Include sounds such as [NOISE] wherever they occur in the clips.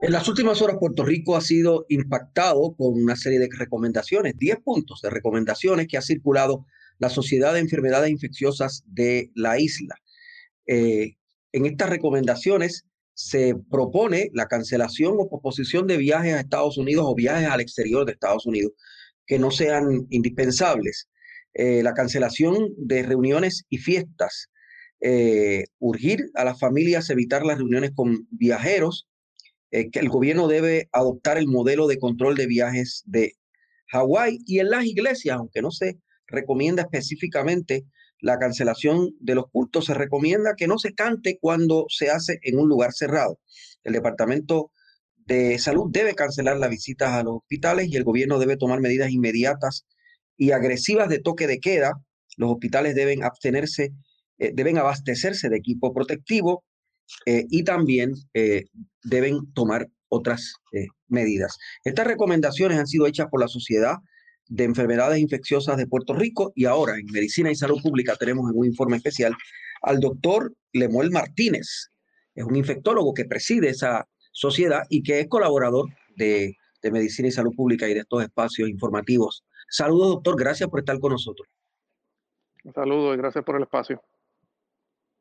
En las últimas horas Puerto Rico ha sido impactado con una serie de recomendaciones, 10 puntos de recomendaciones que ha circulado la Sociedad de Enfermedades Infecciosas de la isla. Eh, en estas recomendaciones se propone la cancelación o posposición de viajes a Estados Unidos o viajes al exterior de Estados Unidos que no sean indispensables. Eh, la cancelación de reuniones y fiestas. Eh, urgir a las familias evitar las reuniones con viajeros. Que el gobierno debe adoptar el modelo de control de viajes de Hawái y en las iglesias, aunque no se recomienda específicamente la cancelación de los cultos, se recomienda que no se cante cuando se hace en un lugar cerrado. El Departamento de Salud debe cancelar las visitas a los hospitales y el gobierno debe tomar medidas inmediatas y agresivas de toque de queda. Los hospitales deben abstenerse, eh, deben abastecerse de equipo protectivo eh, y también eh, deben tomar otras medidas. Estas recomendaciones han sido hechas por la sociedad de Enfermedades Infecciosas de Puerto Rico y ahora en Medicina y Salud Pública tenemos en un informe especial al doctor Lemuel Martínez. Es un infectólogo que preside esa sociedad y que es colaborador de Medicina y Salud Pública y de estos espacios informativos. Saludos, doctor. Gracias por estar con nosotros. Saludos y gracias por el espacio.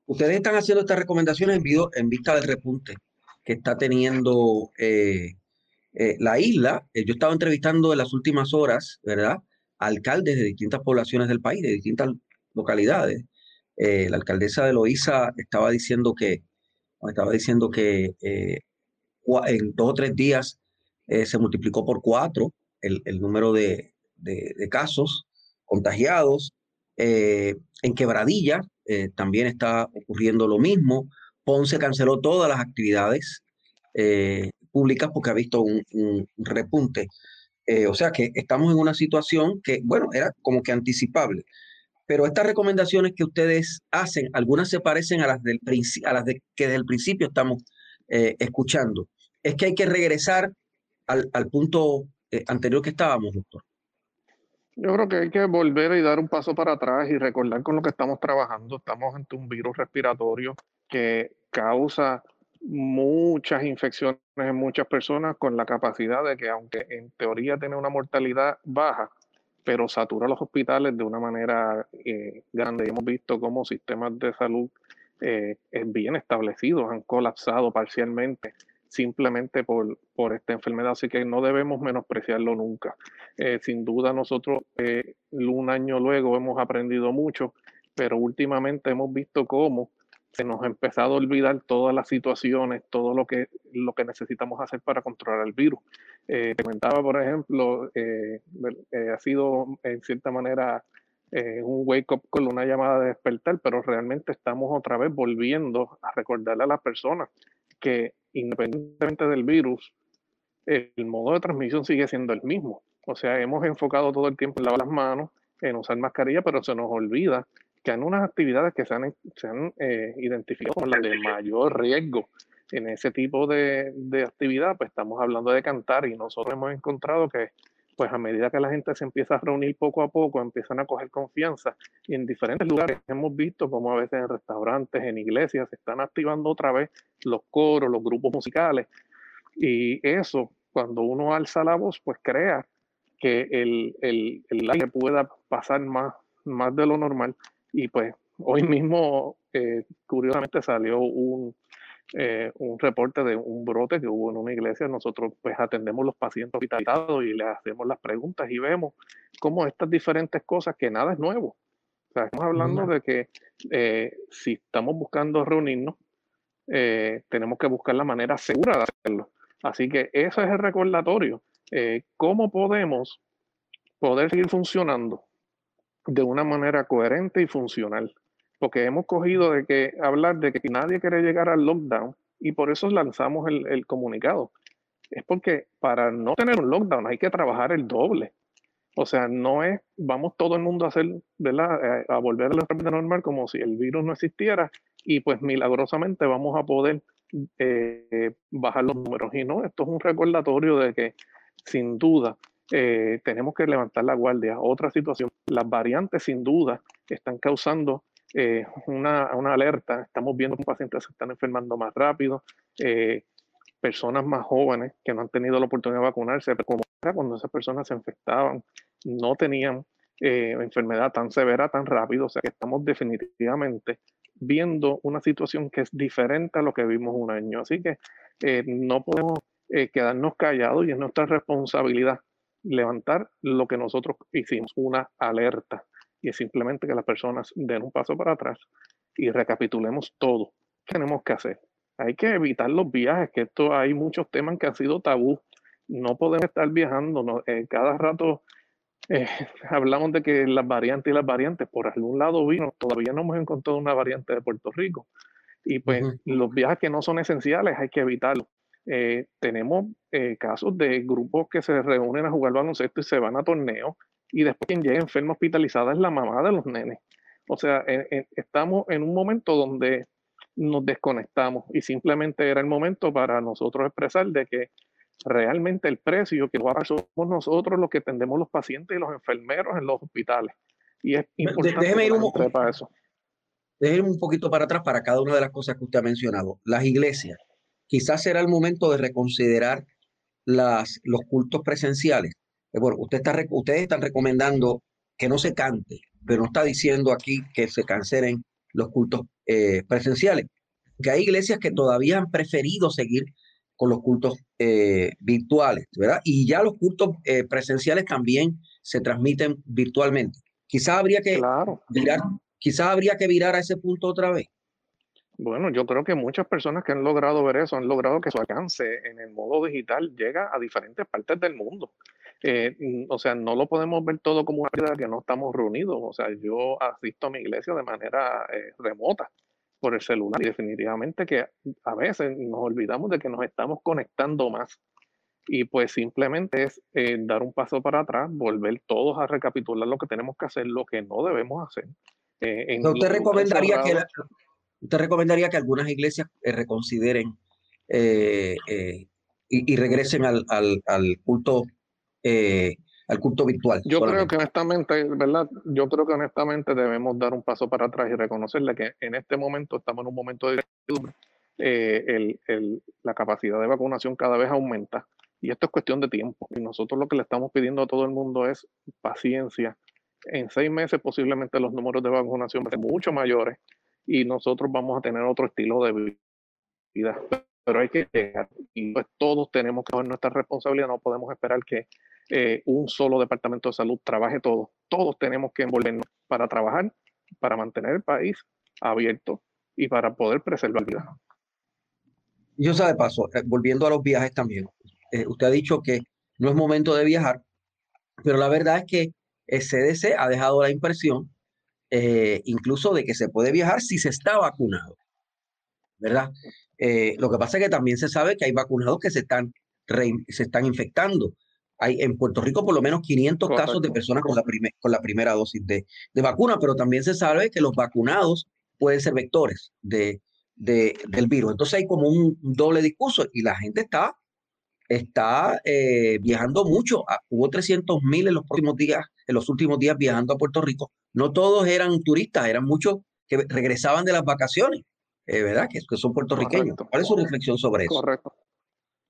Ustedes están haciendo estas recomendaciones en, vista del repunte que está teniendo eh, eh, la isla, eh, yo estaba entrevistando en las últimas horas, ¿verdad? Alcaldes de distintas poblaciones del país, de distintas localidades. La alcaldesa de Loíza estaba diciendo que, estaba diciendo que en dos o tres días se multiplicó por cuatro el, número de, casos contagiados. en Quebradilla también está ocurriendo lo mismo. Ponce canceló todas las actividades públicas porque ha visto un, repunte. Eh, o sea que estamos en una situación que, bueno, era como que anticipable. Pero estas recomendaciones que ustedes hacen, algunas se parecen a las, de, que desde el principio estamos eh, escuchando. Es que hay que regresar al, al punto eh, anterior que estábamos, doctor. Yo creo que hay que volver y dar un paso para atrás y recordar con lo que estamos trabajando. Estamos ante un virus respiratorio que causa muchas infecciones en muchas personas con la capacidad de que aunque en teoría tiene una mortalidad baja, pero satura los hospitales de una manera eh, grande. Hemos visto cómo sistemas de salud eh, bien establecidos han colapsado parcialmente simplemente por, por, esta enfermedad, así que no debemos menospreciarlo nunca. Eh, sin duda nosotros un año luego hemos aprendido mucho, pero últimamente hemos visto cómo se nos ha empezado a olvidar todas las situaciones, todo lo que, lo que necesitamos hacer para controlar el virus. Eh, te comentaba, por ejemplo, eh, eh, ha sido en cierta manera un wake-up con una llamada de despertar, pero realmente estamos otra vez volviendo a recordarle a las personas que independientemente del virus, el modo de transmisión sigue siendo el mismo. O sea, hemos enfocado todo el tiempo en lavar las manos, en usar mascarilla, pero se nos olvida que han unas actividades que se han, se han eh, identificado como las de mayor riesgo. En ese tipo de, de, actividad, pues estamos hablando de cantar y nosotros hemos encontrado que, pues a medida que la gente se empieza a reunir poco a poco, empiezan a coger confianza y en diferentes lugares. Hemos visto como a veces en restaurantes, en iglesias, se están activando otra vez los coros, los grupos musicales. Y eso, cuando uno alza la voz, pues crea que el, el, el aire pueda pasar más, más de lo normal. Y pues hoy mismo, eh, curiosamente, salió un, eh, un reporte de un brote que hubo en una iglesia. Nosotros pues atendemos los pacientes hospitalizados y les hacemos las preguntas y vemos cómo estas diferentes cosas, que nada es nuevo. O sea, estamos hablando de que eh, si estamos buscando reunirnos, tenemos que buscar la manera segura de hacerlo. Así que eso es el recordatorio. ¿Cómo podemos poder seguir funcionando de una manera coherente y funcional. Porque hemos cogido de que hablar de que nadie quiere llegar al lockdown y por eso lanzamos el, comunicado. Es porque para no tener un lockdown hay que trabajar el doble. O sea, no es, vamos todo el mundo a hacer, ¿verdad? A, volver a la vida normal como si el virus no existiera y pues milagrosamente vamos a poder eh, bajar los números. Y no, esto es un recordatorio de que sin duda eh, tenemos que levantar la guardia. Otra situación, las variantes sin duda están causando eh, una, una, alerta. Estamos viendo que pacientes se están enfermando más rápido, personas más jóvenes que no han tenido la oportunidad de vacunarse, como era cuando esas personas se infectaban, no tenían enfermedad tan severa tan rápido. O sea que estamos definitivamente viendo una situación que es diferente a lo que vimos un año. Así que eh, no podemos eh, quedarnos callados y es nuestra responsabilidad levantar lo que nosotros hicimos, una alerta. Y es simplemente que las personas den un paso para atrás y recapitulemos todo. ¿Qué tenemos que hacer? Hay que evitar los viajes, que esto hay muchos temas que han sido tabú. No podemos estar viajando, no, eh, cada rato eh, [LAUGHS] hablamos de que las variantes y las variantes, por algún lado vino, todavía no hemos encontrado una variante de Puerto Rico. Y pues los viajes que no son esenciales hay que evitarlos. Eh, tenemos eh, casos de grupos que se reúnen a jugar baloncesto y se van a torneos y después quien llega enfermo hospitalizada es la mamá de los nenes. O sea, estamos en un momento donde nos desconectamos y simplemente era el momento para nosotros expresar de que realmente el precio que somos nosotros los que atendemos los pacientes y los enfermeros en los hospitales. Y es importante déjeme ir un, para eso. Déjeme un poquito para atrás para cada una de las cosas que usted ha mencionado. Las iglesias. Quizás será el momento de reconsiderar las, los cultos presenciales. Bueno, usted está, ustedes están recomendando que no se cante, pero no está diciendo aquí que se cancelen los cultos eh, presenciales. Que hay iglesias que todavía han preferido seguir con los cultos eh, virtuales, ¿verdad? Y ya los cultos eh, presenciales también se transmiten virtualmente. Quizás habría que virar, quizás habría que virar a ese punto otra vez. Bueno, yo creo que muchas personas que han logrado ver eso han logrado que su alcance en el modo digital llega a diferentes partes del mundo. Eh, o sea, no lo podemos ver todo como una vida que no estamos reunidos. O sea, yo asisto a mi iglesia de manera remota por el celular y definitivamente que a veces nos olvidamos de que nos estamos conectando más y pues simplemente es eh, dar un paso para atrás, volver todos a recapitular lo que tenemos que hacer, lo que no debemos hacer. Eh, ¿Usted, recomendaría que ¿Usted recomendaría que algunas iglesias eh, reconsideren y, regresen al, al, al culto al culto virtual. Yo creo que honestamente, ¿verdad? Yo creo que honestamente debemos dar un paso para atrás y reconocerle que en este momento estamos en un momento de eh, el, el, la capacidad de vacunación cada vez aumenta y esto es cuestión de tiempo. Y nosotros lo que le estamos pidiendo a todo el mundo es paciencia. En seis meses posiblemente los números de vacunación van a ser mucho mayores y nosotros vamos a tener otro estilo de vida. Pero hay que llegar y pues todos tenemos que ver nuestra responsabilidad, no podemos esperar que eh, un solo departamento de salud trabaje todo. Todos tenemos que envolvernos para trabajar, para mantener el país abierto y para poder preservar vida. Yo sé de paso, eh, volviendo a los viajes también, eh, usted ha dicho que no es momento de viajar, pero la verdad es que el CDC ha dejado la impresión incluso de que se puede viajar si se está vacunado, ¿verdad? Lo que pasa es que también se sabe que hay vacunados que se están, se están infectando hay en Puerto Rico por lo menos 500 casos de personas con la, con la primera dosis de, de, vacuna, pero también se sabe que los vacunados pueden ser vectores de, de del virus. Entonces hay como un doble discurso y la gente está, está eh, viajando mucho. Ah, hubo 300 mil en los próximos días, en los últimos días viajando a Puerto Rico. No todos eran turistas, eran muchos que regresaban de las vacaciones, eh, ¿verdad? Que, que, son puertorriqueños. ¿Cuál es su reflexión sobre eso? Correcto.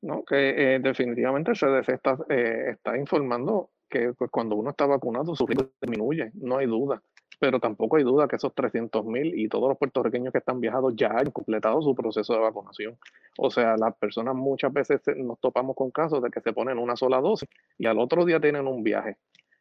¿no? que eh, definitivamente CDC está, eh, está informando que pues, cuando uno está vacunado su riesgo disminuye, no hay duda. Pero tampoco hay duda que esos 300 mil y todos los puertorriqueños que están viajados ya han completado su proceso de vacunación. O sea, las personas muchas veces nos topamos con casos de que se ponen una sola dosis y al otro día tienen un viaje.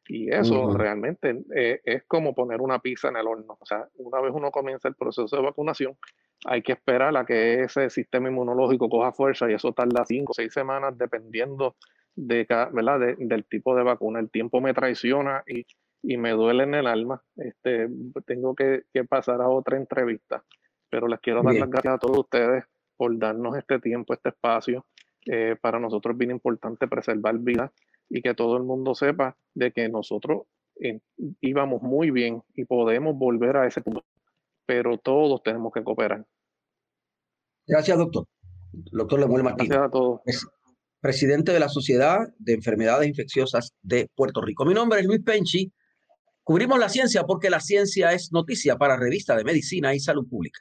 Y eso realmente eh, es como poner una pizza en el horno. O sea, una vez uno comienza el proceso de vacunación, hay que esperar a que ese sistema inmunológico coja fuerza y eso tarda cinco o seis semanas dependiendo de, ¿verdad? del tipo de vacuna. El tiempo me traiciona y, y me duele en el alma. Este, tengo que, que pasar a otra entrevista, pero les quiero dar las gracias a todos ustedes por darnos este tiempo, este espacio. Eh, para nosotros es bien importante preservar vida y que todo el mundo sepa de que nosotros eh, íbamos muy bien y podemos volver a ese punto, pero todos tenemos que cooperar. Gracias, doctor. Doctor Lemuel Martínez. Gracias a todos. presidente de la Sociedad de Enfermedades Infecciosas de Puerto Rico. Mi nombre es Luis Penchi. Cubrimos la ciencia porque la ciencia es noticia para Revista de Medicina y Salud Pública.